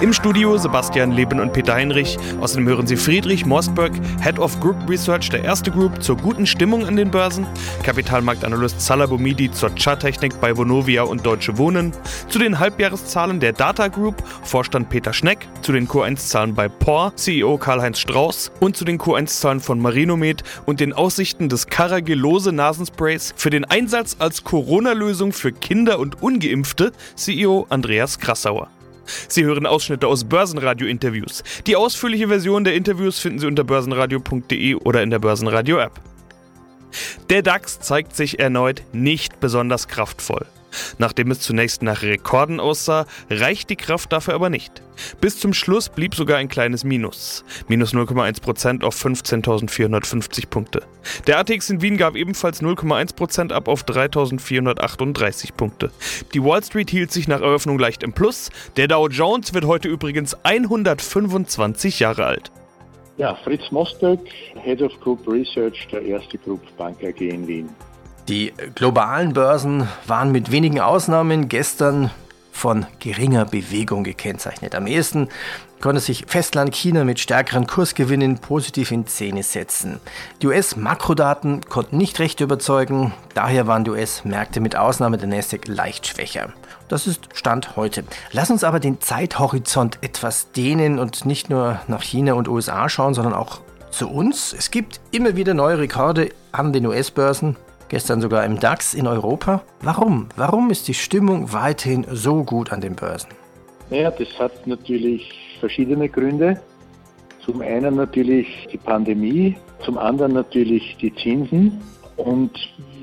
Im Studio Sebastian Leben und Peter Heinrich. Außerdem hören Sie Friedrich Mostberg, Head of Group Research der Erste Group zur guten Stimmung an den Börsen, Kapitalmarktanalyst Salah Boumidi zur Charttechnik bei Vonovia und Deutsche Wohnen, zu den Halbjahreszahlen der Data Group, Vorstand Peter Schneck, zu den Q1-Zahlen bei POR, CEO Karl-Heinz Strauß. Und zu den Q1-Zahlen von Marinomed und den Aussichten des Caragilose Nasensprays für den Einsatz als Corona-Lösung für Kinder und Ungeimpfte, CEO Andreas Krassauer. Sie hören Ausschnitte aus Börsenradio-Interviews. Die ausführliche Version der Interviews finden Sie unter börsenradio.de oder in der Börsenradio-App. Der DAX zeigt sich erneut nicht besonders kraftvoll. Nachdem es zunächst nach Rekorden aussah, reicht die Kraft dafür aber nicht. Bis zum Schluss blieb sogar ein kleines Minus. Minus 0,1% auf 15.450 Punkte. Der ATX in Wien gab ebenfalls 0,1% ab auf 3.438 Punkte. Die Wall Street hielt sich nach Eröffnung leicht im Plus. Der Dow Jones wird heute übrigens 125 Jahre alt. Ja, Fritz Mosberg, Head of Group Research der Erste Group Bank AG in Wien. Die globalen Börsen waren mit wenigen Ausnahmen gestern von geringer Bewegung gekennzeichnet. Am ehesten konnte sich Festland China mit stärkeren Kursgewinnen positiv in Szene setzen. Die US-Makrodaten konnten nicht recht überzeugen, daher waren die US-Märkte mit Ausnahme der Nasdaq leicht schwächer. Das ist Stand heute. Lass uns aber den Zeithorizont etwas dehnen und nicht nur nach China und USA schauen, sondern auch zu uns. Es gibt immer wieder neue Rekorde an den US-Börsen gestern sogar im DAX in Europa. Warum? Warum ist die Stimmung weiterhin so gut an den Börsen? Naja, das hat natürlich verschiedene Gründe. Zum einen natürlich die Pandemie, zum anderen natürlich die Zinsen. Und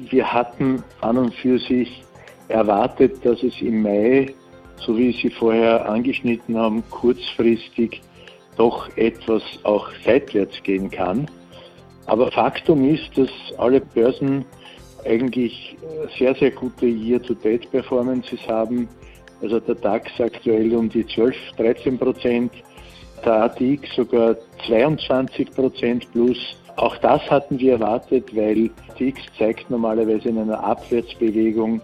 wir hatten an und für sich erwartet, dass es im Mai, so wie Sie vorher angeschnitten haben, kurzfristig doch etwas auch seitwärts gehen kann. Aber Faktum ist, dass alle Börsen eigentlich sehr, sehr gute Year-to-Date-Performances haben. Also der DAX aktuell um die 12, 13 Prozent, der ATX sogar 22 Prozent plus. Auch das hatten wir erwartet, weil ATX zeigt normalerweise in einer Abwärtsbewegung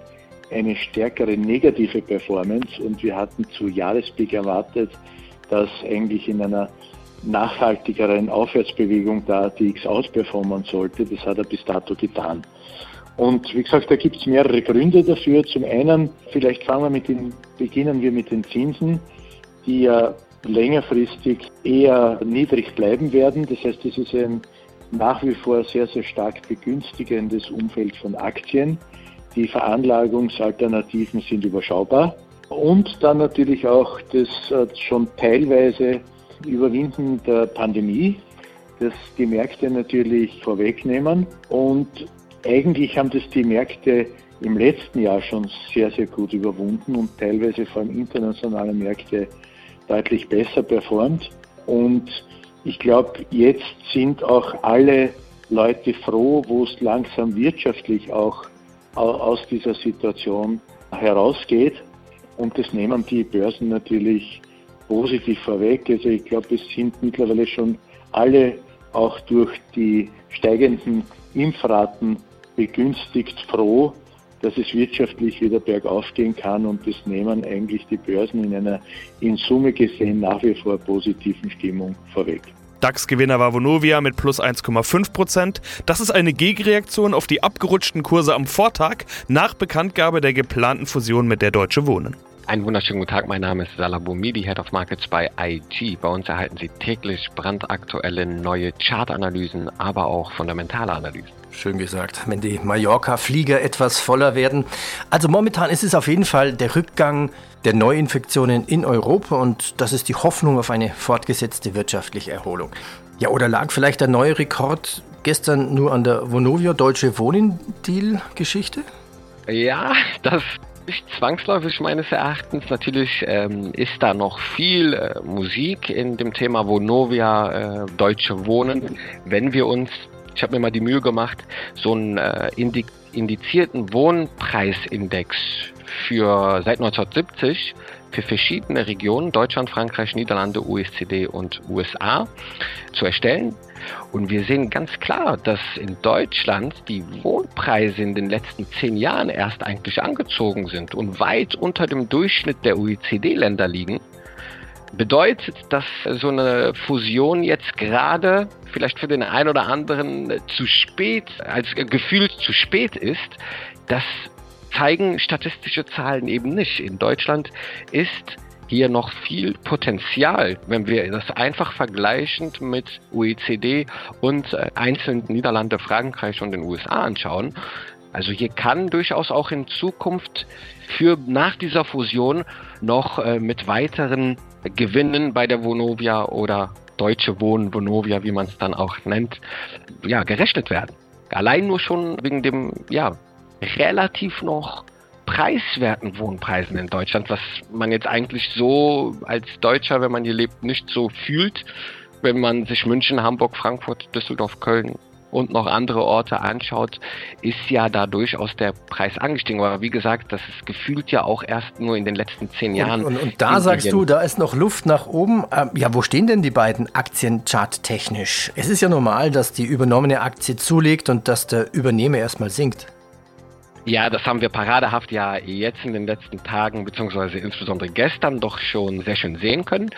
eine stärkere negative Performance und wir hatten zu Jahrespeak erwartet, dass eigentlich in einer nachhaltigeren Aufwärtsbewegung der ATX ausperformen sollte. Das hat er bis dato getan. Und wie gesagt, da gibt es mehrere Gründe dafür. Zum einen, vielleicht fangen wir mit den, beginnen wir mit den Zinsen, die ja längerfristig eher niedrig bleiben werden. Das heißt, es ist ein nach wie vor sehr, sehr stark begünstigendes Umfeld von Aktien. Die Veranlagungsalternativen sind überschaubar. Und dann natürlich auch das äh, schon teilweise Überwinden der Pandemie, das die Märkte natürlich vorwegnehmen. Und eigentlich haben das die Märkte im letzten Jahr schon sehr, sehr gut überwunden und teilweise vor allem internationale Märkte deutlich besser performt. Und ich glaube, jetzt sind auch alle Leute froh, wo es langsam wirtschaftlich auch aus dieser Situation herausgeht. Und das nehmen die Börsen natürlich positiv vorweg. Also ich glaube, es sind mittlerweile schon alle auch durch die steigenden Impfraten begünstigt froh, dass es wirtschaftlich wieder bergauf gehen kann und das nehmen eigentlich die Börsen in einer in Summe gesehen nach wie vor positiven Stimmung vorweg. DAX-Gewinner war Vonovia mit plus 1,5 Prozent. Das ist eine Gegenreaktion auf die abgerutschten Kurse am Vortag nach Bekanntgabe der geplanten Fusion mit der Deutsche Wohnen. Einen wunderschönen guten Tag, mein Name ist Salah Boumidi, Head of Markets bei IG. Bei uns erhalten Sie täglich brandaktuelle neue Chartanalysen, aber auch fundamentale Analysen. Schön gesagt, wenn die Mallorca-Flieger etwas voller werden. Also momentan ist es auf jeden Fall der Rückgang der Neuinfektionen in Europa und das ist die Hoffnung auf eine fortgesetzte wirtschaftliche Erholung. Ja, oder lag vielleicht der neue Rekord gestern nur an der Vonovia Deutsche Wohnen-Deal-Geschichte? Ja, das nicht zwangsläufig meines Erachtens. Natürlich ähm, ist da noch viel äh, Musik in dem Thema Vonovia äh, Deutsche Wohnen. Wenn wir uns, ich habe mir mal die Mühe gemacht, so einen äh, indi indizierten Wohnpreisindex für seit 1970 für verschiedene Regionen, Deutschland, Frankreich, Niederlande, OECD und USA, zu erstellen. Und wir sehen ganz klar, dass in Deutschland die Wohnpreise in den letzten zehn Jahren erst eigentlich angezogen sind und weit unter dem Durchschnitt der OECD-Länder liegen. Bedeutet, dass so eine Fusion jetzt gerade vielleicht für den einen oder anderen zu spät, als gefühlt zu spät ist, das zeigen statistische Zahlen eben nicht. In Deutschland ist hier noch viel Potenzial, wenn wir das einfach vergleichend mit OECD und äh, einzelnen Niederlande, Frankreich und den USA anschauen. Also hier kann durchaus auch in Zukunft für nach dieser Fusion noch äh, mit weiteren Gewinnen bei der Vonovia oder Deutsche Wohnen, Vonovia, wie man es dann auch nennt, ja, gerechnet werden. Allein nur schon wegen dem, ja, relativ noch preiswerten Wohnpreisen in Deutschland, was man jetzt eigentlich so als Deutscher, wenn man hier lebt, nicht so fühlt, wenn man sich München, Hamburg, Frankfurt, Düsseldorf, Köln und noch andere Orte anschaut, ist ja da durchaus der Preis angestiegen. Aber wie gesagt, das ist gefühlt ja auch erst nur in den letzten zehn Jahren. Und, und, und da sagst du, da ist noch Luft nach oben. Ähm, ja, wo stehen denn die beiden Aktien charttechnisch? Es ist ja normal, dass die übernommene Aktie zulegt und dass der Übernehmer erstmal sinkt. Ja, das haben wir paradehaft ja jetzt in den letzten Tagen, beziehungsweise insbesondere gestern doch schon sehr schön sehen können.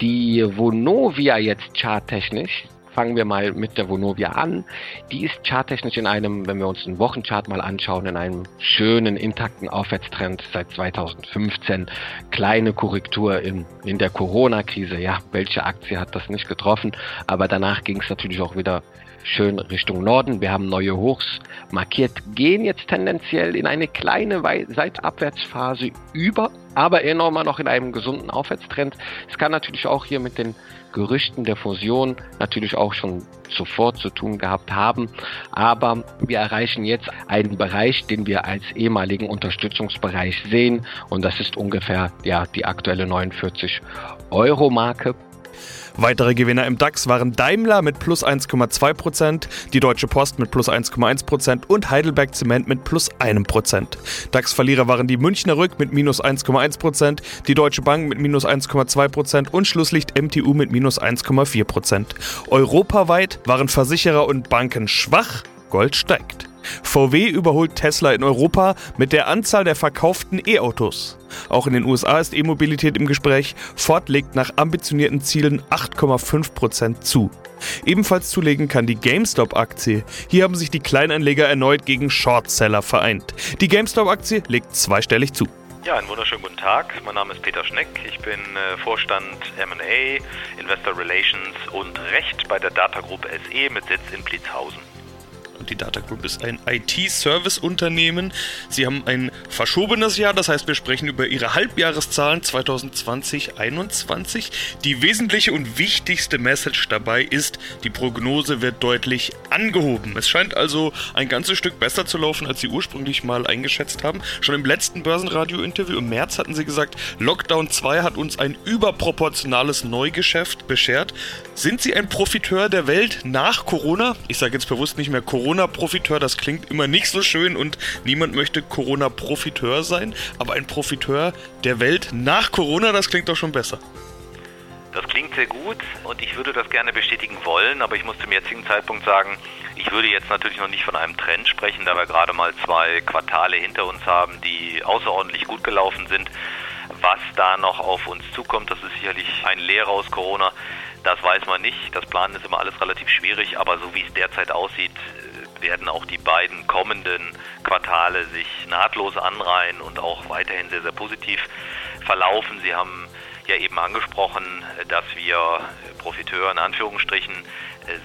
Die Vonovia jetzt charttechnisch, fangen wir mal mit der Vonovia an. Die ist charttechnisch in einem, wenn wir uns einen Wochenchart mal anschauen, in einem schönen, intakten Aufwärtstrend seit 2015. Kleine Korrektur in, in der Corona-Krise. Ja, welche Aktie hat das nicht getroffen? Aber danach ging es natürlich auch wieder schön Richtung Norden. Wir haben neue Hochs markiert, gehen jetzt tendenziell in eine kleine Seitabwärtsphase über, aber enormer noch in einem gesunden Aufwärtstrend. Es kann natürlich auch hier mit den Gerüchten der Fusion natürlich auch schon sofort zu tun gehabt haben. Aber wir erreichen jetzt einen Bereich, den wir als ehemaligen Unterstützungsbereich sehen. Und das ist ungefähr ja, die aktuelle 49 Euro Marke. Weitere Gewinner im DAX waren Daimler mit plus 1,2%, die Deutsche Post mit plus 1,1% und Heidelberg Zement mit plus 1%. DAX-Verlierer waren die Münchner Rück mit minus 1,1%, die Deutsche Bank mit minus 1,2% und Schlusslicht MTU mit minus 1,4%. Europaweit waren Versicherer und Banken schwach, Gold steigt. VW überholt Tesla in Europa mit der Anzahl der verkauften E-Autos. Auch in den USA ist E-Mobilität im Gespräch. Ford legt nach ambitionierten Zielen 8,5% zu. Ebenfalls zulegen kann die GameStop-Aktie. Hier haben sich die Kleinanleger erneut gegen Shortseller vereint. Die GameStop-Aktie legt zweistellig zu. Ja, einen wunderschönen guten Tag. Mein Name ist Peter Schneck. Ich bin äh, Vorstand M&A, Investor Relations und Recht bei der Data Group SE mit Sitz in Blitzhausen. Die Data Group ist ein IT-Service-Unternehmen. Sie haben ein verschobenes Jahr, das heißt, wir sprechen über ihre Halbjahreszahlen 2020-21. Die wesentliche und wichtigste Message dabei ist, die Prognose wird deutlich angehoben. Es scheint also ein ganzes Stück besser zu laufen, als sie ursprünglich mal eingeschätzt haben. Schon im letzten Börsenradio-Interview im März hatten sie gesagt, Lockdown 2 hat uns ein überproportionales Neugeschäft beschert. Sind Sie ein Profiteur der Welt nach Corona? Ich sage jetzt bewusst nicht mehr Corona Corona-Profiteur, das klingt immer nicht so schön und niemand möchte Corona-Profiteur sein, aber ein Profiteur der Welt nach Corona, das klingt doch schon besser. Das klingt sehr gut und ich würde das gerne bestätigen wollen, aber ich muss zum jetzigen Zeitpunkt sagen, ich würde jetzt natürlich noch nicht von einem Trend sprechen, da wir gerade mal zwei Quartale hinter uns haben, die außerordentlich gut gelaufen sind. Was da noch auf uns zukommt, das ist sicherlich ein Lehrer aus Corona. Das weiß man nicht. Das Planen ist immer alles relativ schwierig, aber so wie es derzeit aussieht, werden auch die beiden kommenden Quartale sich nahtlos anreihen und auch weiterhin sehr, sehr positiv verlaufen. Sie haben ja eben angesprochen, dass wir Profiteur in Anführungsstrichen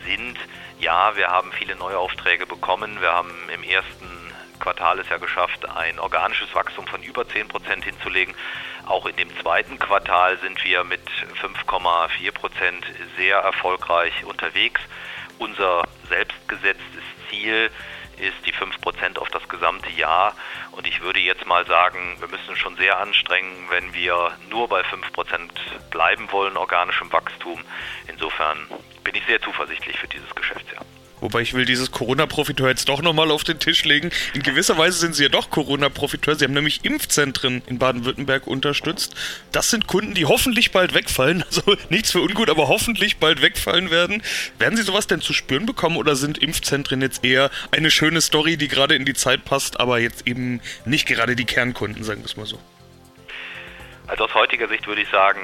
sind. Ja, wir haben viele neue Aufträge bekommen. Wir haben im ersten Quartal es ja geschafft, ein organisches Wachstum von über 10 Prozent hinzulegen. Auch in dem zweiten Quartal sind wir mit 5,4 Prozent sehr erfolgreich unterwegs. Unser selbstgesetztes Ziel ist die 5% auf das gesamte Jahr. Und ich würde jetzt mal sagen, wir müssen schon sehr anstrengen, wenn wir nur bei 5% bleiben wollen, organischem Wachstum. Insofern bin ich sehr zuversichtlich für dieses Geschäftsjahr. Wobei ich will dieses Corona-Profiteur jetzt doch nochmal auf den Tisch legen. In gewisser Weise sind sie ja doch Corona-Profiteur. Sie haben nämlich Impfzentren in Baden-Württemberg unterstützt. Das sind Kunden, die hoffentlich bald wegfallen. Also nichts für ungut, aber hoffentlich bald wegfallen werden. Werden Sie sowas denn zu spüren bekommen oder sind Impfzentren jetzt eher eine schöne Story, die gerade in die Zeit passt, aber jetzt eben nicht gerade die Kernkunden, sagen wir es mal so? Also aus heutiger Sicht würde ich sagen,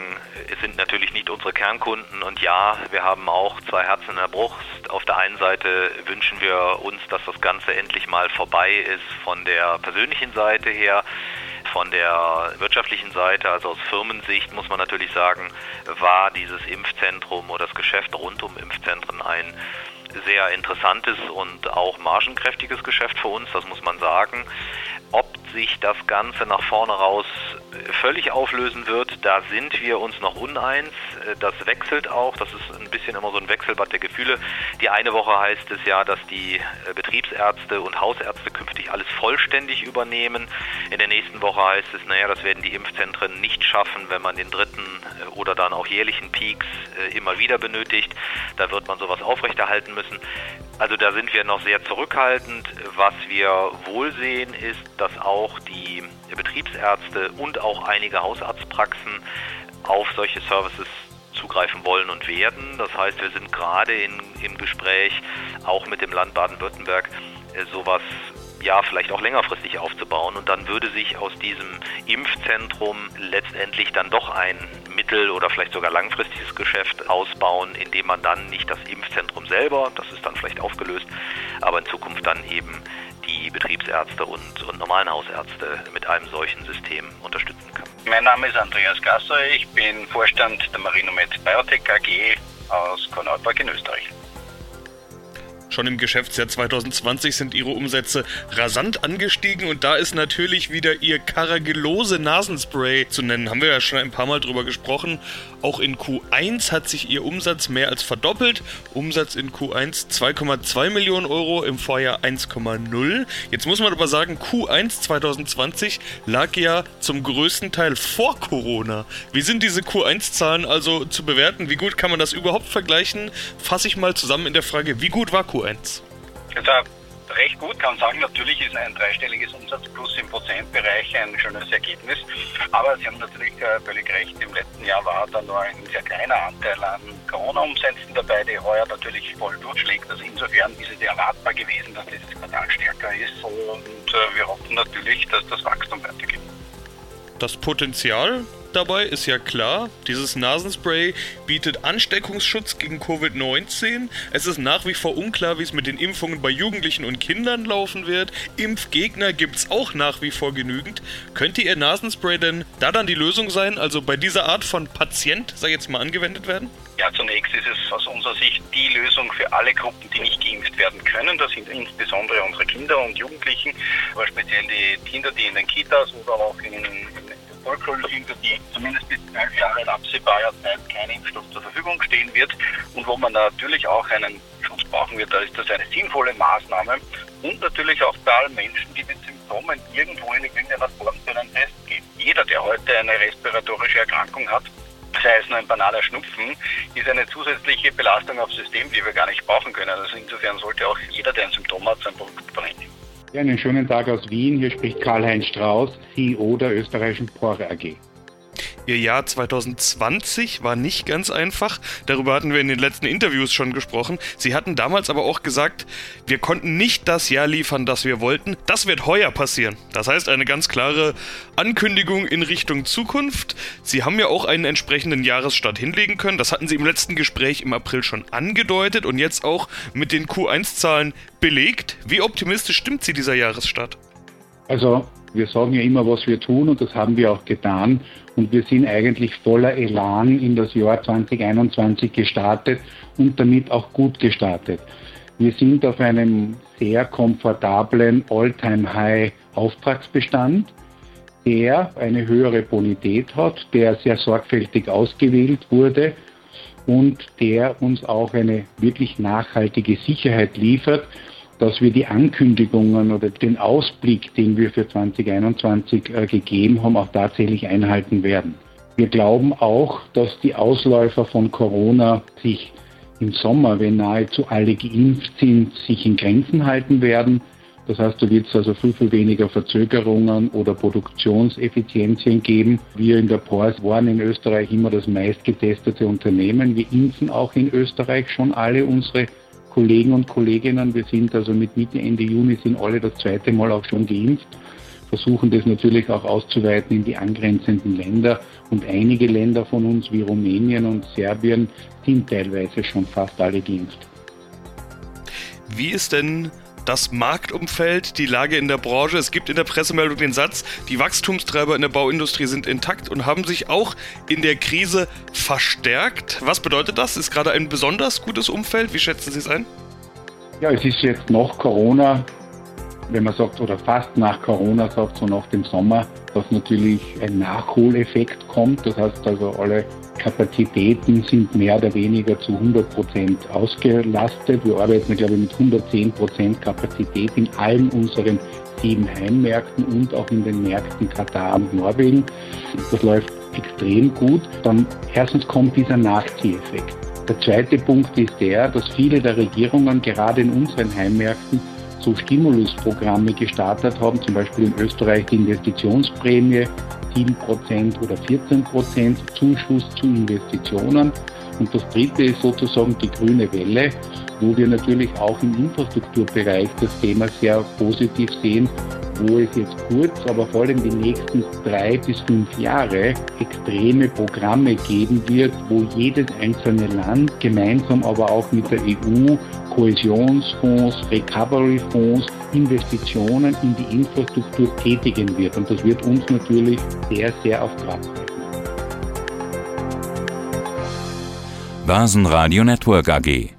es sind natürlich nicht unsere Kernkunden und ja, wir haben auch zwei Herzen in der Brust. Auf der einen Seite wünschen wir uns, dass das Ganze endlich mal vorbei ist von der persönlichen Seite her. Von der wirtschaftlichen Seite, also aus Firmensicht, muss man natürlich sagen, war dieses Impfzentrum oder das Geschäft rund um Impfzentren ein sehr interessantes und auch margenkräftiges Geschäft für uns, das muss man sagen. Ob sich das Ganze nach vorne raus völlig auflösen wird, da sind wir uns noch uneins. Das wechselt auch, das ist ein bisschen immer so ein Wechselbad der Gefühle. Die eine Woche heißt es ja, dass die Betriebsärzte und Hausärzte künftig alles vollständig übernehmen. In der nächsten Woche heißt es, naja, das werden die Impfzentren nicht schaffen, wenn man den dritten oder dann auch jährlichen Peaks äh, immer wieder benötigt. Da wird man sowas aufrechterhalten müssen. Also da sind wir noch sehr zurückhaltend. Was wir wohl sehen, ist, dass auch die Betriebsärzte und auch einige Hausarztpraxen auf solche Services zugreifen wollen und werden. Das heißt, wir sind gerade in, im Gespräch auch mit dem Land Baden-Württemberg äh, sowas ja, vielleicht auch längerfristig aufzubauen. Und dann würde sich aus diesem Impfzentrum letztendlich dann doch ein mittel- oder vielleicht sogar langfristiges Geschäft ausbauen, indem man dann nicht das Impfzentrum selber, das ist dann vielleicht aufgelöst, aber in Zukunft dann eben die Betriebsärzte und, und normalen Hausärzte mit einem solchen System unterstützen kann. Mein Name ist Andreas Gasser, ich bin Vorstand der Marinomed Biotech AG aus Korneuburg in Österreich. Schon im Geschäftsjahr 2020 sind ihre Umsätze rasant angestiegen und da ist natürlich wieder ihr Karagellose Nasenspray zu nennen. Haben wir ja schon ein paar Mal drüber gesprochen. Auch in Q1 hat sich ihr Umsatz mehr als verdoppelt. Umsatz in Q1 2,2 Millionen Euro, im Vorjahr 1,0. Jetzt muss man aber sagen, Q1 2020 lag ja zum größten Teil vor Corona. Wie sind diese Q1-Zahlen also zu bewerten? Wie gut kann man das überhaupt vergleichen? Fasse ich mal zusammen in der Frage, wie gut war Q1? Q1? Recht gut, kann sagen, natürlich ist ein dreistelliges Umsatzplus im Prozentbereich ein schönes Ergebnis. Aber Sie haben natürlich äh, völlig recht, im letzten Jahr war da nur ein sehr kleiner Anteil an Corona-Umsätzen dabei, die heuer natürlich voll durchschlägt. Also insofern ist es erwartbar gewesen, dass dieses Quartal stärker ist. Und äh, wir hoffen natürlich, dass das Wachstum weitergeht. Das Potenzial dabei ist ja klar. Dieses Nasenspray bietet Ansteckungsschutz gegen Covid-19. Es ist nach wie vor unklar, wie es mit den Impfungen bei Jugendlichen und Kindern laufen wird. Impfgegner gibt es auch nach wie vor genügend. Könnte Ihr Nasenspray denn da dann die Lösung sein, also bei dieser Art von Patient, sei jetzt mal angewendet werden? Ja, zunächst ist es aus unserer Sicht die Lösung für alle Gruppen, die nicht geimpft werden können. Das sind insbesondere unsere Kinder und Jugendlichen, aber speziell die Kinder, die in den Kitas oder auch in, in Vollschulkinder, die zumindest bis zwölf Jahre in absehbarer Zeit kein Impfstoff zur Verfügung stehen wird und wo man natürlich auch einen Schutz brauchen wird. Da ist das eine sinnvolle Maßnahme und natürlich auch bei allen Menschen, die mit Symptomen irgendwo in irgendeiner Form zu einem Test gehen. Jeder, der heute eine respiratorische Erkrankung hat, sei es nur ein banaler Schnupfen, ist eine zusätzliche Belastung aufs System, die wir gar nicht brauchen können. Also insofern sollte auch jeder, der ein Symptom hat, sein Produkt verwenden. Ja, einen schönen Tag aus Wien. Hier spricht Karl-Heinz Strauß, CEO der österreichischen Pore AG. Ihr Jahr 2020 war nicht ganz einfach. Darüber hatten wir in den letzten Interviews schon gesprochen. Sie hatten damals aber auch gesagt, wir konnten nicht das Jahr liefern, das wir wollten. Das wird heuer passieren. Das heißt eine ganz klare Ankündigung in Richtung Zukunft. Sie haben ja auch einen entsprechenden Jahresstart hinlegen können. Das hatten Sie im letzten Gespräch im April schon angedeutet und jetzt auch mit den Q1-Zahlen belegt. Wie optimistisch stimmt Sie dieser Jahresstart? Also wir sagen ja immer, was wir tun und das haben wir auch getan. Und wir sind eigentlich voller Elan in das Jahr 2021 gestartet und damit auch gut gestartet. Wir sind auf einem sehr komfortablen All-Time-High Auftragsbestand, der eine höhere Bonität hat, der sehr sorgfältig ausgewählt wurde und der uns auch eine wirklich nachhaltige Sicherheit liefert, dass wir die Ankündigungen oder den Ausblick, den wir für 2021 äh, gegeben haben, auch tatsächlich einhalten werden. Wir glauben auch, dass die Ausläufer von Corona sich im Sommer, wenn nahezu alle geimpft sind, sich in Grenzen halten werden. Das heißt, da wird es also viel, viel weniger Verzögerungen oder Produktionseffizienzien geben. Wir in der PORS waren in Österreich immer das meistgetestete Unternehmen. Wir impfen auch in Österreich schon alle unsere Kollegen und Kolleginnen. Wir sind also mit Mitte, Ende Juni sind alle das zweite Mal auch schon geimpft versuchen das natürlich auch auszuweiten in die angrenzenden Länder. Und einige Länder von uns wie Rumänien und Serbien sind teilweise schon fast alle geimpft. Wie ist denn das Marktumfeld, die Lage in der Branche. Es gibt in der Pressemeldung den Satz, die Wachstumstreiber in der Bauindustrie sind intakt und haben sich auch in der Krise verstärkt. Was bedeutet das? Ist gerade ein besonders gutes Umfeld? Wie schätzen Sie es ein? Ja, es ist jetzt nach Corona wenn man sagt, oder fast nach Corona sagt, so nach dem Sommer, dass natürlich ein Nachholeffekt kommt. Das heißt also, alle Kapazitäten sind mehr oder weniger zu 100 Prozent ausgelastet. Wir arbeiten, glaube ich, mit 110 Prozent Kapazität in allen unseren sieben Heimmärkten und auch in den Märkten Katar und Norwegen. Das läuft extrem gut. Dann erstens kommt dieser Nachzieheffekt. Der zweite Punkt ist der, dass viele der Regierungen gerade in unseren Heimmärkten so Stimulusprogramme gestartet haben, zum Beispiel in Österreich die Investitionsprämie 7% oder 14% Zuschuss zu Investitionen. Und das dritte ist sozusagen die grüne Welle, wo wir natürlich auch im Infrastrukturbereich das Thema sehr positiv sehen, wo es jetzt kurz, aber vor allem die nächsten drei bis fünf Jahre extreme Programme geben wird, wo jedes einzelne Land gemeinsam aber auch mit der EU Kohäsionsfonds, Recovery-Fonds, Investitionen in die Infrastruktur tätigen wird. Und das wird uns natürlich sehr, sehr auf Trab halten. Börsenradio Network AG